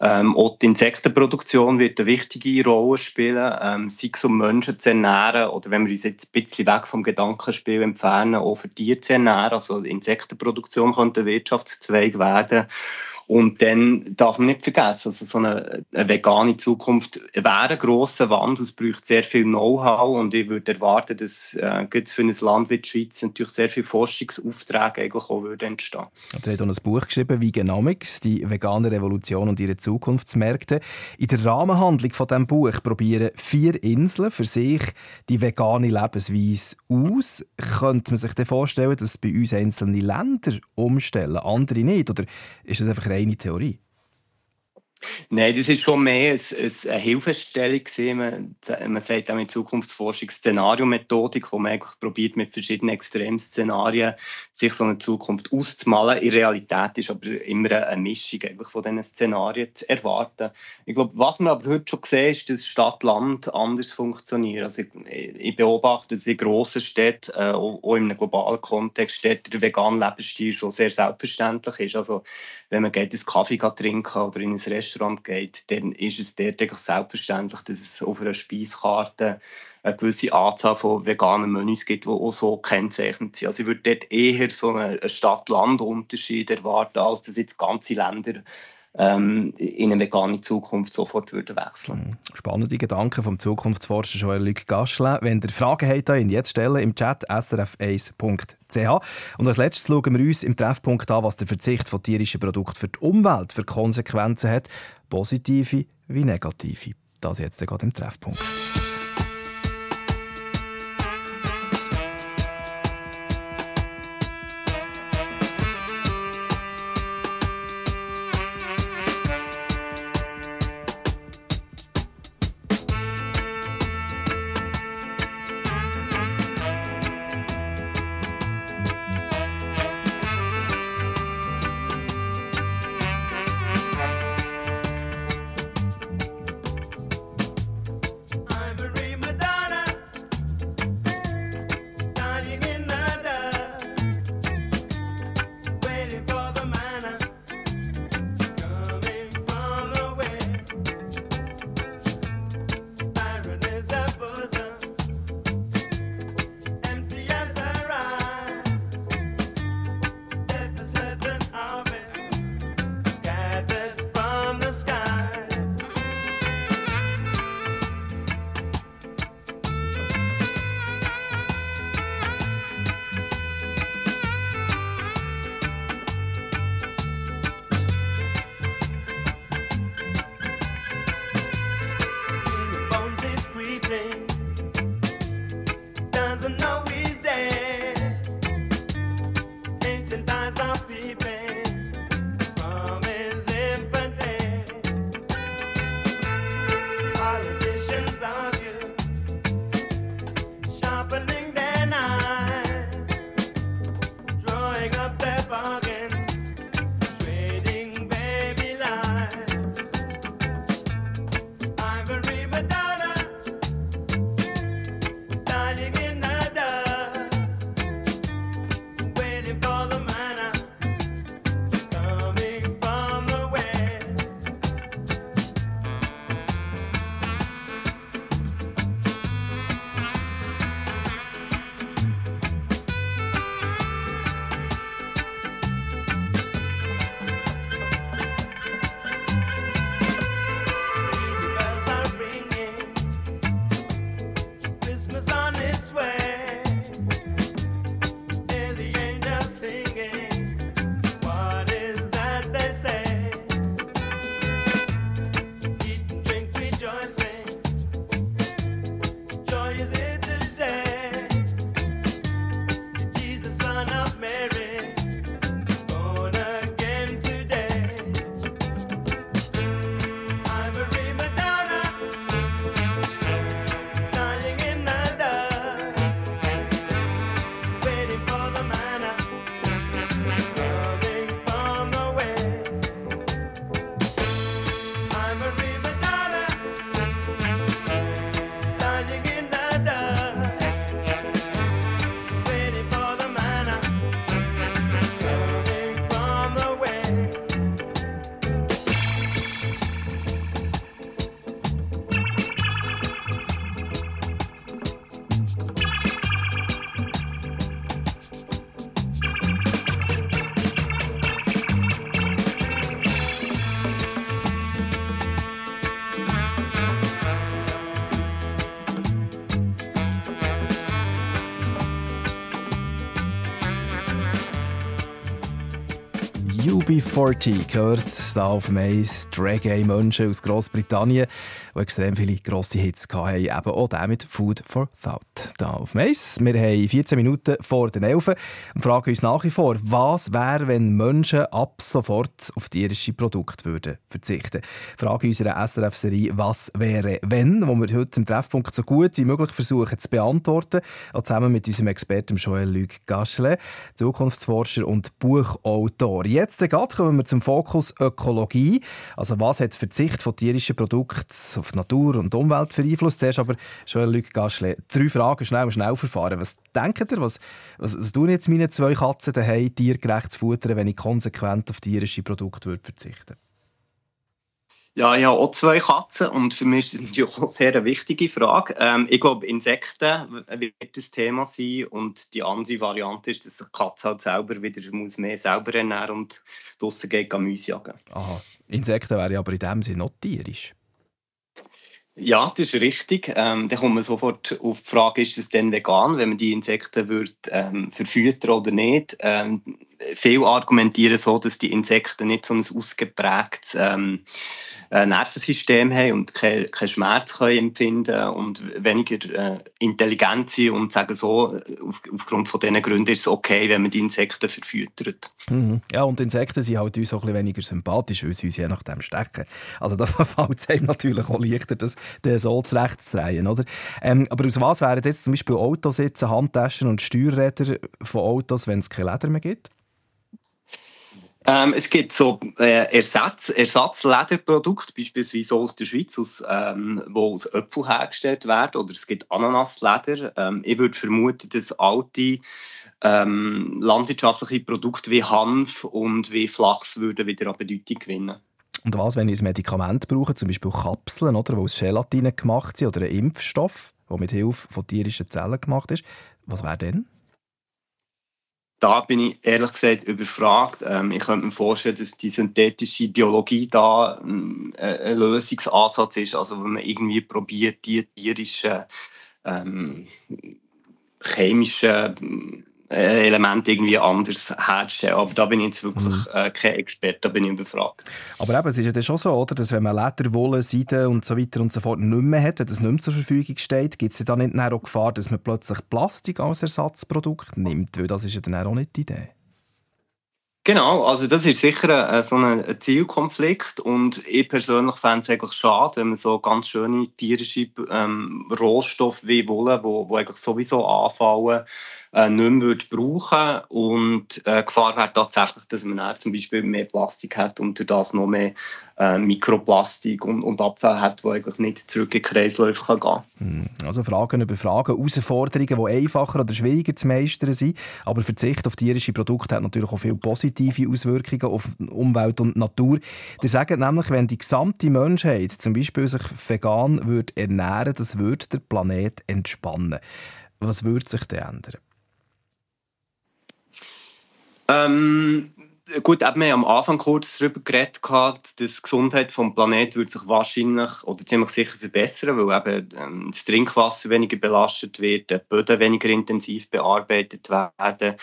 ähm, auch die Insektenproduktion wird eine wichtige Rolle spielen, ähm, sei es um Menschen zu ernähren oder wenn wir uns jetzt ein bisschen weg vom Gedankenspiel entfernen, auch für Tiere zu ernähren. Also Insektenproduktion könnte ein Wirtschaftszweig werden. Und dann darf man nicht vergessen, also so eine, eine vegane Zukunft wäre ein grosser Wandel. Es braucht sehr viel Know-how und ich würde erwarten, dass äh, für ein Land wie die Schweiz natürlich sehr viele Forschungsaufträge eigentlich auch würden entstehen. Er hat ein Buch geschrieben, Veganomics, die vegane Revolution und ihre Zukunftsmärkte. In der Rahmenhandlung von diesem Buch probieren vier Inseln für sich die vegane Lebensweise aus. Könnte man sich vorstellen, dass bei uns einzelne Länder umstellen, andere nicht? Oder ist das einfach 레이니 테오리 Nein, das ist schon mehr ein, ein, eine Hilfestellung. Man, man sagt auch mit Zukunftsforschung Szenariomethodik, wo man eigentlich probiert, mit verschiedenen Extremszenarien sich so eine Zukunft auszumalen. In Realität ist aber immer eine Mischung eigentlich von diesen Szenarien zu erwarten. Ich glaube, was man aber heute schon sehen, ist, dass Stadt-Land anders funktioniert. Also ich, ich beobachte, dass in grossen Städten, äh, auch in einem globalen Kontext, Städte der vegane Lebensstil schon sehr selbstverständlich ist. Also wenn man geht, einen Kaffee trinken oder in ein Restaurant geht, dann ist es dort selbstverständlich, dass es auf einer Speiskarte eine gewisse Anzahl von veganen Menüs gibt, die auch so kennzeichnet sind. Also ich würde dort eher so einen Stadt-Land-Unterschied erwarten, als dass jetzt ganze Länder ähm, in eine vegane Zukunft sofort würden wechseln. Spannende Gedanken vom Zukunftsforscher Joel Luc Gaschle. Wenn ihr Fragen habt, dann jetzt stellen im Chat srf1.ch. Und als letztes schauen wir uns im Treffpunkt an, was der Verzicht von tierischen Produkten für die Umwelt für Konsequenzen hat, positive wie negative. Das jetzt gerade im Treffpunkt. UB40 gehört da auf dem Eis die Reggae-Menschen aus Großbritannien, die extrem viele grosse Hits hatten, eben auch der mit Food for Thought. Da auf dem Eis. Wir haben 14 Minuten vor den 11 und fragen uns nach wie vor, was wäre, wenn Menschen ab sofort auf tierische Produkte würden verzichten Frage unserer SRF-Serie «Was wäre, wenn?», wo wir heute im Treffpunkt so gut wie möglich versuchen zu beantworten, auch zusammen mit unserem Experten Joël-Luc Gachelet, Zukunftsforscher und Buchautor. Jetzt gerade kommen wir zum Fokus Ökologie. Also was hat Verzicht von tierischen Produkten auf Natur und Umwelt für Einfluss? Zuerst aber, Joël-Luc Gachelet, drei Fragen schnell schnell verfahren. Was denkt ihr, was, was, was tun jetzt meine zwei Katzen daheim, tiergerecht zu futtern, wenn ich konsequent auf tierische Produkte würde verzichten Ja, ich habe auch zwei Katzen und für mich ist das natürlich auch sehr eine wichtige Frage. Ähm, ich glaube, Insekten wird das Thema sein und die andere Variante ist, dass die Katze halt selber wieder muss mehr selber ernähren und draussen geht Gemüse jagen. Aha. Insekten wären aber in dem Sinne noch tierisch. Ja, das ist richtig. Ähm, dann kommt man sofort auf die Frage, ist es denn vegan, wenn man die Insekten wird, ähm, verfüttern oder nicht? Ähm, viele argumentieren so, dass die Insekten nicht so ein ausgeprägtes ähm, äh, Nervensystem haben und keinen kein Schmerz können empfinden und weniger äh, intelligent sind und sagen so, auf, aufgrund von diesen Gründen ist es okay, wenn man die Insekten verfüttert. Mhm. Ja, und Insekten sind halt uns auch ein bisschen weniger sympathisch, weil sie uns je nachdem stechen. Also [LAUGHS] da fällt es einem natürlich auch leichter, das, das so zurechtszudrehen, oder? Ähm, aber aus was wären jetzt zum Beispiel Autositze, Handtaschen und Steuerräder von Autos, wenn es kein Leder mehr gibt? Ähm, es gibt so äh, Ersatz, Ersatzlederprodukte, beispielsweise aus der Schweiz, aus, ähm, wo aus Äpfel hergestellt werden, oder es gibt Ananasleder. Ähm, ich würde vermuten, dass alte ähm, landwirtschaftliche Produkte wie Hanf und wie Flachs würden wieder an Bedeutung gewinnen. Und was, wenn ich ein Medikament brauche, zum Beispiel Kapseln, oder, die aus Gelatine gemacht sind, oder ein Impfstoff, der mit Hilfe von tierischen Zellen gemacht ist, was wäre denn? Da bin ich ehrlich gesagt überfragt. Ähm, ich könnte mir vorstellen, dass die synthetische Biologie da ähm, ein Lösungsansatz ist. Also wenn man irgendwie probiert, die tierischen ähm, chemischen äh, Elemente irgendwie anders herzustellen. Aber da bin ich jetzt wirklich Mhm. äh, kein Experte, da bin ich überfragt. Aber eben, es ist ja dann schon so, oder, dass wenn man Leder, Wolle, Seide und so weiter und so fort nicht mehr hat, wenn das nicht mehr zur Verfügung steht, gibt es ja dann nicht auch Gefahr, dass man plötzlich Plastik als Ersatzprodukt nimmt, weil das ist ja dann auch nicht die Idee. Genau, also das ist sicher ein, so ein Zielkonflikt und ich persönlich fände es eigentlich schade, wenn man so ganz schöne tierische ähm, Rohstoffe wie Wolle, wo, wo eigentlich sowieso anfallen, äh, nicht mehr würde brauchen und äh, Gefahr wäre tatsächlich, dass man dann zum Beispiel mehr Plastik hat und durch das noch mehr äh, Mikroplastik und, und Abfall hat, wo eigentlich nicht zurück in die Kreisläufe kann gehen Hm, Also Fragen über Fragen, Herausforderungen, die einfacher oder schwieriger zu meistern sind. Aber Verzicht auf tierische Produkte hat natürlich auch viele positive Auswirkungen auf Umwelt und Natur. Die sagen nämlich, wenn die gesamte Menschheit zum Beispiel sich vegan würde ernähren das würde der Planet entspannen. Was würde sich denn ändern? Ähm, gut, eben, wir haben am Anfang kurz darüber geredet, gehabt, dass die Gesundheit des Planeten würde sich wahrscheinlich oder ziemlich sicher verbessern, weil eben ähm, das Trinkwasser weniger belastet wird, die Böden weniger intensiv bearbeitet werden.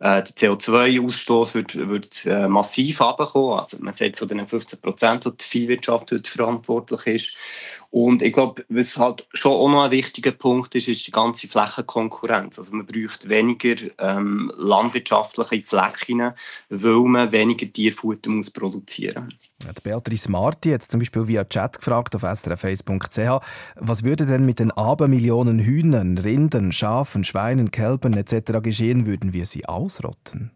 Äh, der CO2-Ausstoß wird, wird äh, massiv runterkommen. Also man sagt von den 15 Prozent, die die Viehwirtschaft heute verantwortlich ist. Und ich glaube, was halt schon auch noch ein wichtiger Punkt ist, ist die ganze Flächenkonkurrenz. Also man braucht weniger ähm, landwirtschaftliche Flächen, weil man weniger Tierfutter muss produzieren Ja, die Beatrice Marti hat zum Beispiel via Chat gefragt auf srf1.ch, was würde denn mit den Abermillionen Hühnern, Rindern, Schafen, Schweinen, Kälbern etc. geschehen, würden wir sie ausrotten?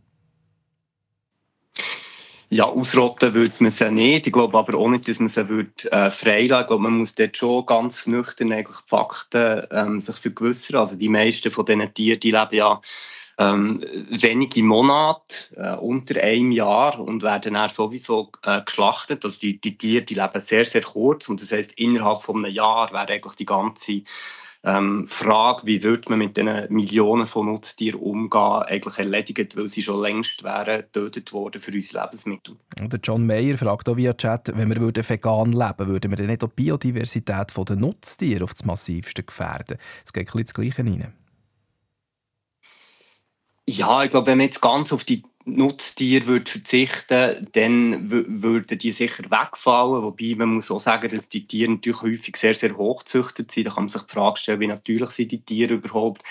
Ja, ausrotten würde man sie nicht. Ich glaube aber auch nicht, dass man sie würde, äh, freilassen Ich glaube, man muss dort schon ganz nüchtern eigentlich die Fakten ähm, sich vergewissern. Also die meisten von diesen Tieren, die leben ja ähm, wenige Monate, äh, unter einem Jahr und werden dann sowieso äh, geschlachtet. Also die, die Tiere, die leben sehr, sehr kurz und das heißt innerhalb von einem Jahr wäre eigentlich die ganze ähm, Frage, wie würde man mit den Millionen von Nutztieren umgehen, eigentlich erledigt, weil sie schon längst wären getötet worden für unsere Lebensmittel. Der John Mayer fragt auch via Chat, wenn wir würden vegan leben würden wir dann nicht auch die Biodiversität der Nutztiere auf das Massivste gefährden? Es geht ein bisschen das Gleiche rein. Ja, ich glaube, wenn man jetzt ganz auf die Nutztiere würde verzichten dann würden die sicher wegfallen. Wobei man muss auch sagen, dass die Tiere natürlich häufig sehr, sehr hochgezüchtet sind. Da kann man sich die Frage stellen, wie natürlich sind die Tiere überhaupt.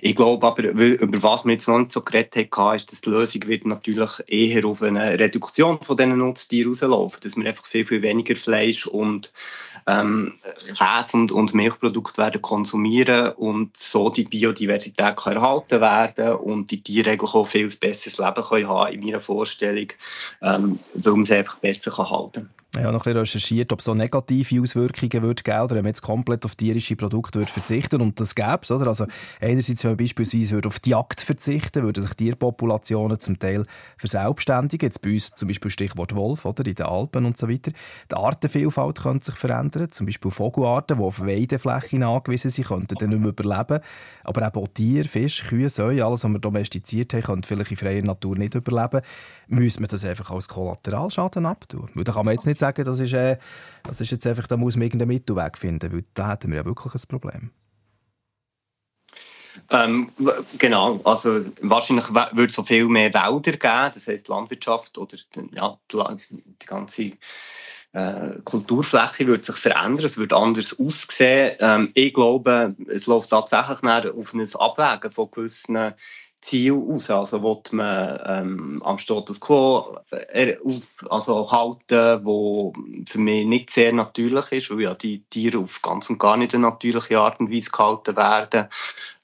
Ich glaube aber, über was wir jetzt noch nicht so geredet haben, ist, dass die Lösung wird natürlich eher auf eine Reduktion von diesen Nutztieren rauslaufen. Dass wir einfach viel, viel weniger Fleisch und ähm, Käse und, Milchprodukte werden konsumieren und so die Biodiversität kann erhalten werden und die Tiere eigentlich auch viel besseres Leben können haben in meiner Vorstellung, ähm, weil man sie einfach besser kann halten kann. Ich habe noch ein bisschen recherchiert, ob es so negative Auswirkungen würde geben oder wenn man jetzt komplett auf tierische Produkte würde verzichten und das gäbe es, oder? Also einerseits, wenn man beispielsweise würde auf die Jagd verzichten würden sich Tierpopulationen zum Teil verselbstständigen. Jetzt bei uns zum Beispiel Stichwort Wolf, oder? In den Alpen und so weiter. Die Artenvielfalt könnte sich verändern. Zum Beispiel Vogelarten, die auf Weideflächen angewiesen sind, könnten dann nicht mehr überleben. Aber eben auch Tiere, Fisch, Kühe, Säue, alles, was wir domestiziert haben, könnte vielleicht in freier Natur nicht überleben. Müssen wir das einfach als Kollateralschaden abtun? Weil da kann man jetzt nicht sagen, das ist, äh, das ist jetzt einfach, da muss man irgendeinen Mittelweg finden, weil da hätten wir ja wirklich ein Problem. Ähm, genau, also wahrscheinlich würde es so viel mehr Wälder geben, das heisst Landwirtschaft oder ja, die, ganze äh, Kulturfläche würde sich verändern, es würde anders aussehen. Ähm, ich glaube, es läuft tatsächlich auf ein Abwägen von gewissen Zielen aus. Also will man ähm, am Status quo äh, auf, also halten, wo für mich nicht sehr natürlich ist, weil ja die Tiere auf ganz und gar nicht eine natürliche Art und Weise gehalten werden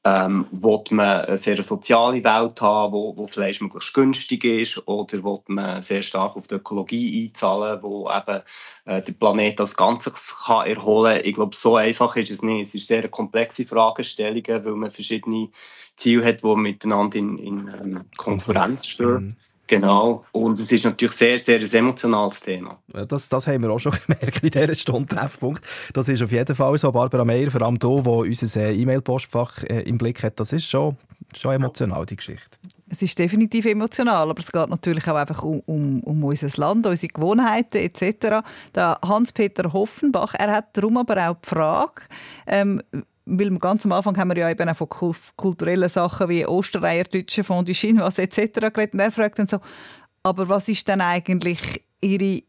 ähm, will man eine sehr soziale Welt haben, wo, wo Fleisch möglichst günstig ist, oder will man sehr stark auf die Ökologie einzahlen, wo eben äh, der Planet als Ganzes kann erholen kann. Ich glaube, so einfach ist es nicht. Es ist sehr komplexe Fragestellungen, weil man verschiedene Ziele hat, die miteinander in, in ähm, Konkurrenz stehen. Genau. Und es ist natürlich sehr, sehr ein emotionales Thema. Das, das haben wir auch schon [LAUGHS] gemerkt in dieser Stunde Treffpunkt. Das ist auf jeden Fall so. Barbara Meyer, vor allem hier, wo unser äh, E-Mail-Postfach äh, im Blick hat, das ist schon, schon emotional, die Geschichte. Es ist definitiv emotional, aber es geht natürlich auch einfach um, um, um unser Land, unsere Gewohnheiten etc. Hans-Peter Hoffenbach, er hat darum aber auch die Frage, ähm, weil ganz am Anfang haben wir ja eben auch von kul- kulturellen Sachen wie Ostereier, Deutsche Fondue Chinoise etc. geredet und er fragt dann so, aber was ist denn eigentlich Ihre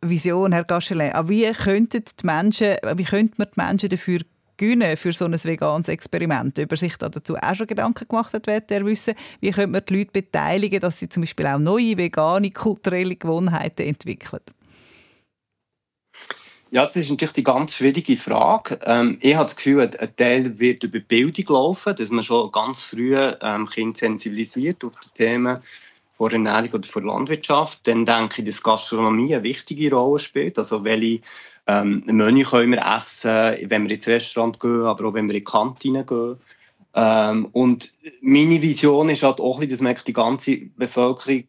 Vision, Herr Gaschelet? Wie könnten die Menschen, wie könnte man die Menschen dafür gewinnen für so ein veganes Experiment? Ob er sich da dazu auch schon Gedanken gemacht hat, wird er wissen. Wie könnte man die Leute beteiligen, dass sie zum Beispiel auch neue vegane kulturelle Gewohnheiten entwickeln? Ja, das ist natürlich die ganz schwierige Frage. Ähm, ich habe das Gefühl, ein Teil wird über Bildung laufen, dass man schon ganz früh ähm, Kinder sensibilisiert auf die Themen von Ernährung oder von Landwirtschaft. Dann denke ich, dass Gastronomie eine wichtige Rolle spielt. Also welche ähm, Menü können wir essen, wenn wir ins Restaurant gehen, aber auch wenn wir in die Kantine gehen. Ähm, und meine Vision ist halt auch, dass man die ganze Bevölkerung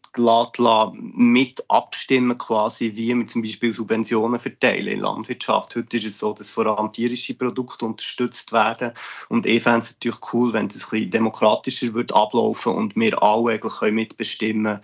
mit abstimmen quasi, wie wir zum Beispiel Subventionen verteilen in Landwirtschaft. Heute ist es so, dass vor allem tierische Produkte unterstützt werden. Und ich fände es natürlich cool, wenn es ein bisschen demokratischer wird ablaufen und wir alle eigentlich können mitbestimmen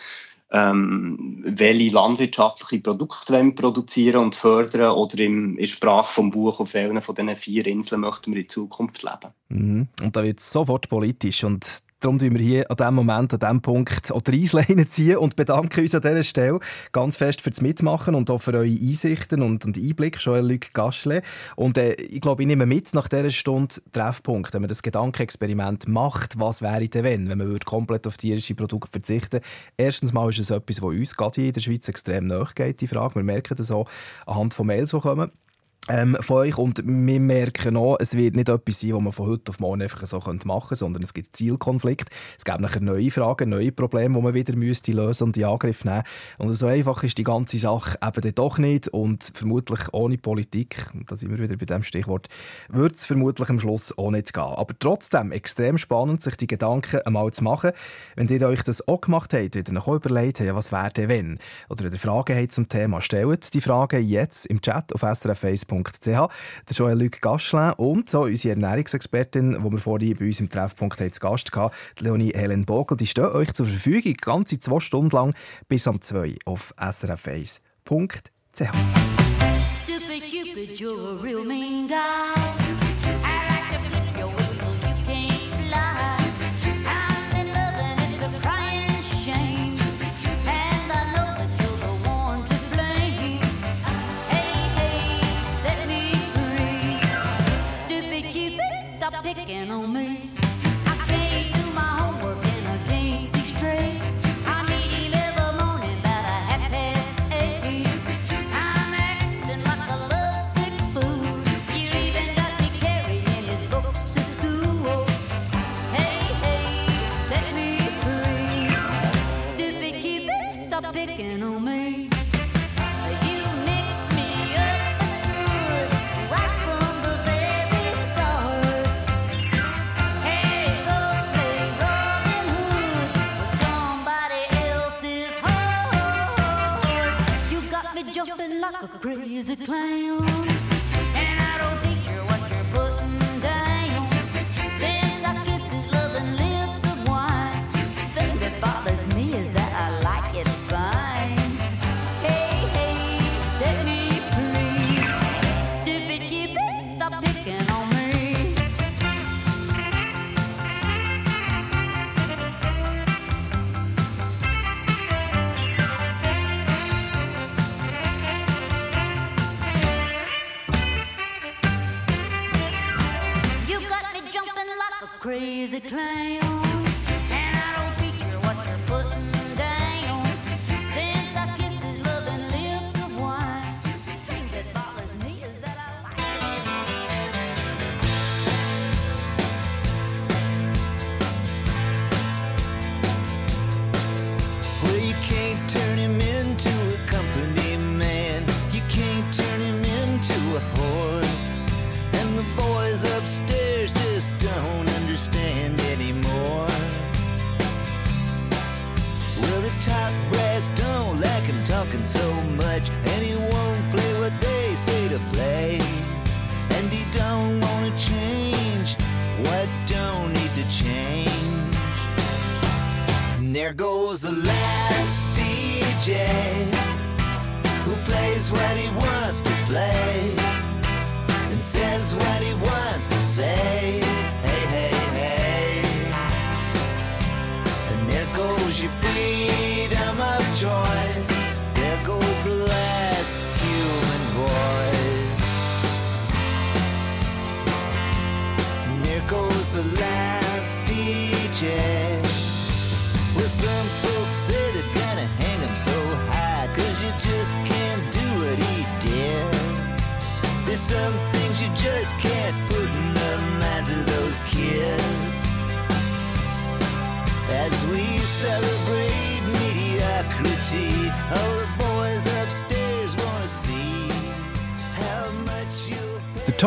ähm, welche landwirtschaftliche Produkte wir produzieren und fördern oder im, in Sprache vom Buch auf welchen von diesen vier Inseln möchten wir in Zukunft leben. Mhm. Und da wird es sofort politisch. Und darum tun wir hier an diesem Moment, an diesem Punkt auch die Reisleine ziehen und bedanken uns an dieser Stelle ganz fest fürs Mitmachen und auch für eure Einsichten und, und Einblick, Joël-Luc Gaschle. Und äh, ich glaube, ich nehme mit nach dieser Stunde Treffpunkt, wenn man das Gedankenexperiment macht, was wäre denn wenn, wenn man würde komplett auf tierische Produkte verzichten Erstens mal ist es etwas, was uns gerade hier in der Schweiz extrem nachgeht, die Frage. Wir merken das auch anhand von Mails, die kommen ähm, von euch. Und wir merken auch, es wird nicht etwas sein, was man von heute auf morgen einfach so machen könnte, sondern es gibt Zielkonflikte. Es gibt nachher neue Fragen, neue Probleme, die man wieder müsste lösen und in Angriff nehmen Und so einfach ist die ganze Sache eben doch nicht. Und vermutlich ohne Politik, da sind wir wieder bei dem Stichwort, wird es vermutlich am Schluss auch nicht gehen. Aber trotzdem extrem spannend, sich die Gedanken einmal zu machen. Wenn ihr euch das auch gemacht habt, wieder noch überlegt habt, was wäre denn wenn? Oder wenn ihr Fragen habt zum Thema, stellt die Fragen jetzt im Chat auf srf1.ch. Der Joël-Luc Gaschlin und so unsere Ernährungsexpertin, die wir vorhin bei uns im Treffpunkt zu Gast hatten, Leonie Helen Bogel, die stehen euch zur Verfügung, ganze zwei Stunden lang bis am 2 auf srf1.ch. Stupid Cupid, you're a real mean guy. Is a clown. a climb.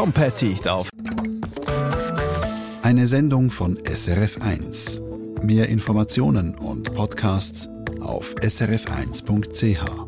Tom Petty auf. Eine Sendung von SRF1. Mehr Informationen und Podcasts auf srf1.ch.